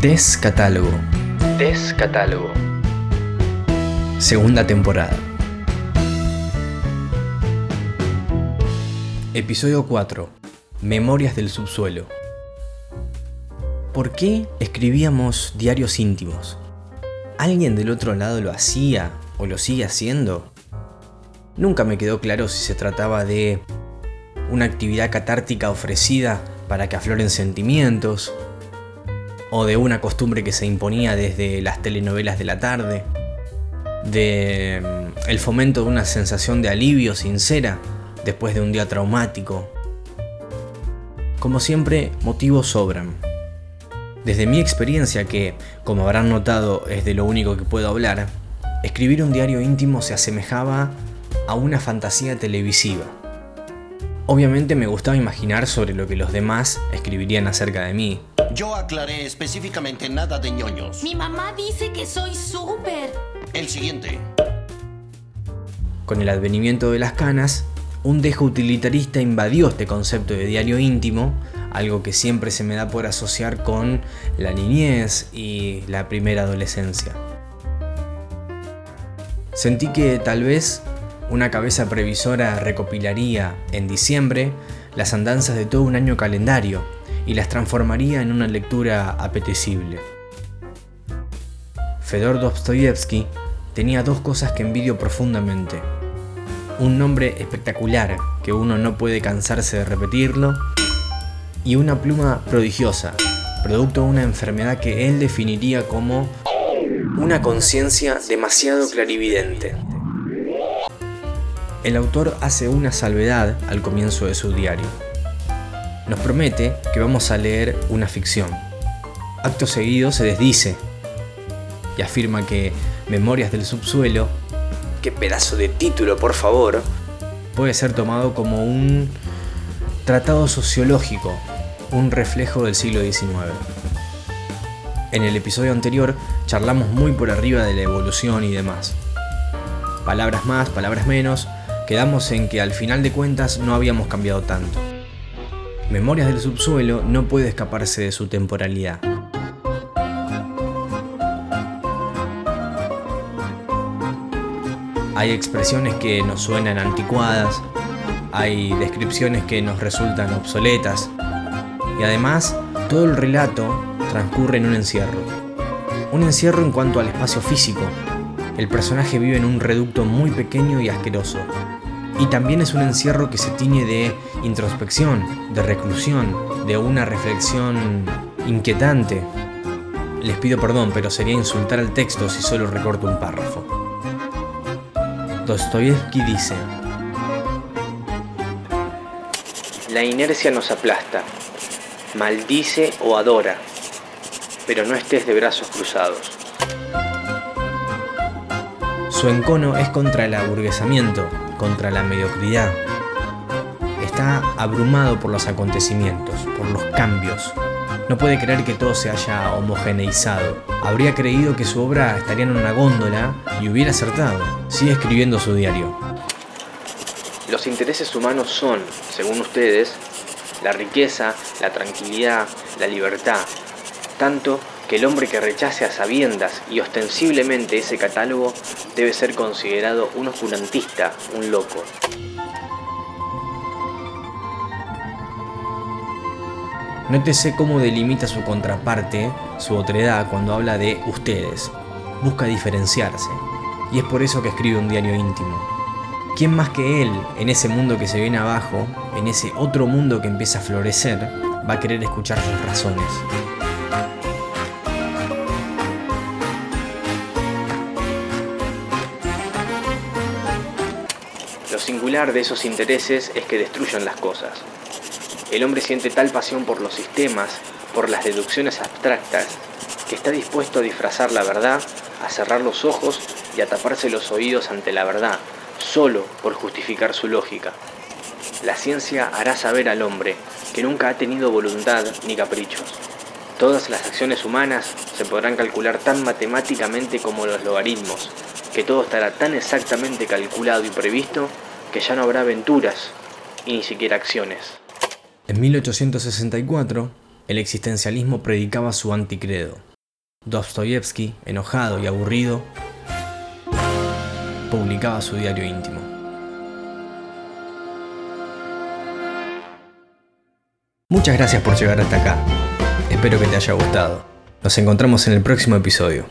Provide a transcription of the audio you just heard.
Descatálogo. Descatálogo. Segunda temporada. Episodio 4. Memorias del subsuelo. ¿Por qué escribíamos diarios íntimos? ¿Alguien del otro lado lo hacía o lo sigue haciendo? Nunca me quedó claro si se trataba de una actividad catártica ofrecida para que afloren sentimientos, o de una costumbre que se imponía desde las telenovelas de la tarde, de mm, el fomento de una sensación de alivio sincera después de un día traumático. Como siempre, motivos sobran. Desde mi experiencia, que, como habrán notado, es de lo único que puedo hablar, escribir un diario íntimo se asemejaba a una fantasía televisiva. Obviamente me gustaba imaginar sobre lo que los demás escribirían acerca de mí. Yo aclaré específicamente nada de ñoños. Mi mamá dice que soy súper. El siguiente. Con el advenimiento de las canas, un dejo utilitarista invadió este concepto de diario íntimo, algo que siempre se me da por asociar con la niñez y la primera adolescencia. Sentí que tal vez una cabeza previsora recopilaría en diciembre las andanzas de todo un año calendario y las transformaría en una lectura apetecible. Fedor Dostoyevsky tenía dos cosas que envidio profundamente. Un nombre espectacular que uno no puede cansarse de repetirlo y una pluma prodigiosa, producto de una enfermedad que él definiría como una conciencia demasiado clarividente. El autor hace una salvedad al comienzo de su diario. Nos promete que vamos a leer una ficción. Acto seguido se desdice y afirma que Memorias del Subsuelo, qué pedazo de título por favor, puede ser tomado como un tratado sociológico, un reflejo del siglo XIX. En el episodio anterior charlamos muy por arriba de la evolución y demás. Palabras más, palabras menos, quedamos en que al final de cuentas no habíamos cambiado tanto. Memorias del subsuelo no puede escaparse de su temporalidad. Hay expresiones que nos suenan anticuadas, hay descripciones que nos resultan obsoletas y además todo el relato transcurre en un encierro. Un encierro en cuanto al espacio físico. El personaje vive en un reducto muy pequeño y asqueroso, y también es un encierro que se tiñe de introspección, de reclusión, de una reflexión inquietante. Les pido perdón, pero sería insultar al texto si solo recorto un párrafo. Dostoyevsky dice, La inercia nos aplasta, maldice o adora, pero no estés de brazos cruzados. Su encono es contra el aburguesamiento, contra la mediocridad. Está abrumado por los acontecimientos, por los cambios. No puede creer que todo se haya homogeneizado. Habría creído que su obra estaría en una góndola y hubiera acertado. Sigue escribiendo su diario. Los intereses humanos son, según ustedes, la riqueza, la tranquilidad, la libertad. Tanto que el hombre que rechace a sabiendas y ostensiblemente ese catálogo debe ser considerado un oscurantista, un loco. Nótese cómo delimita su contraparte, su otredad, cuando habla de ustedes. Busca diferenciarse. Y es por eso que escribe un diario íntimo. ¿Quién más que él, en ese mundo que se viene abajo, en ese otro mundo que empieza a florecer, va a querer escuchar sus razones? Singular de esos intereses es que destruyen las cosas. El hombre siente tal pasión por los sistemas, por las deducciones abstractas, que está dispuesto a disfrazar la verdad, a cerrar los ojos y a taparse los oídos ante la verdad, solo por justificar su lógica. La ciencia hará saber al hombre que nunca ha tenido voluntad ni caprichos. Todas las acciones humanas se podrán calcular tan matemáticamente como los logaritmos, que todo estará tan exactamente calculado y previsto que ya no habrá aventuras y ni siquiera acciones. En 1864, el existencialismo predicaba su anticredo. Dostoyevsky, enojado y aburrido, publicaba su diario íntimo. Muchas gracias por llegar hasta acá. Espero que te haya gustado. Nos encontramos en el próximo episodio.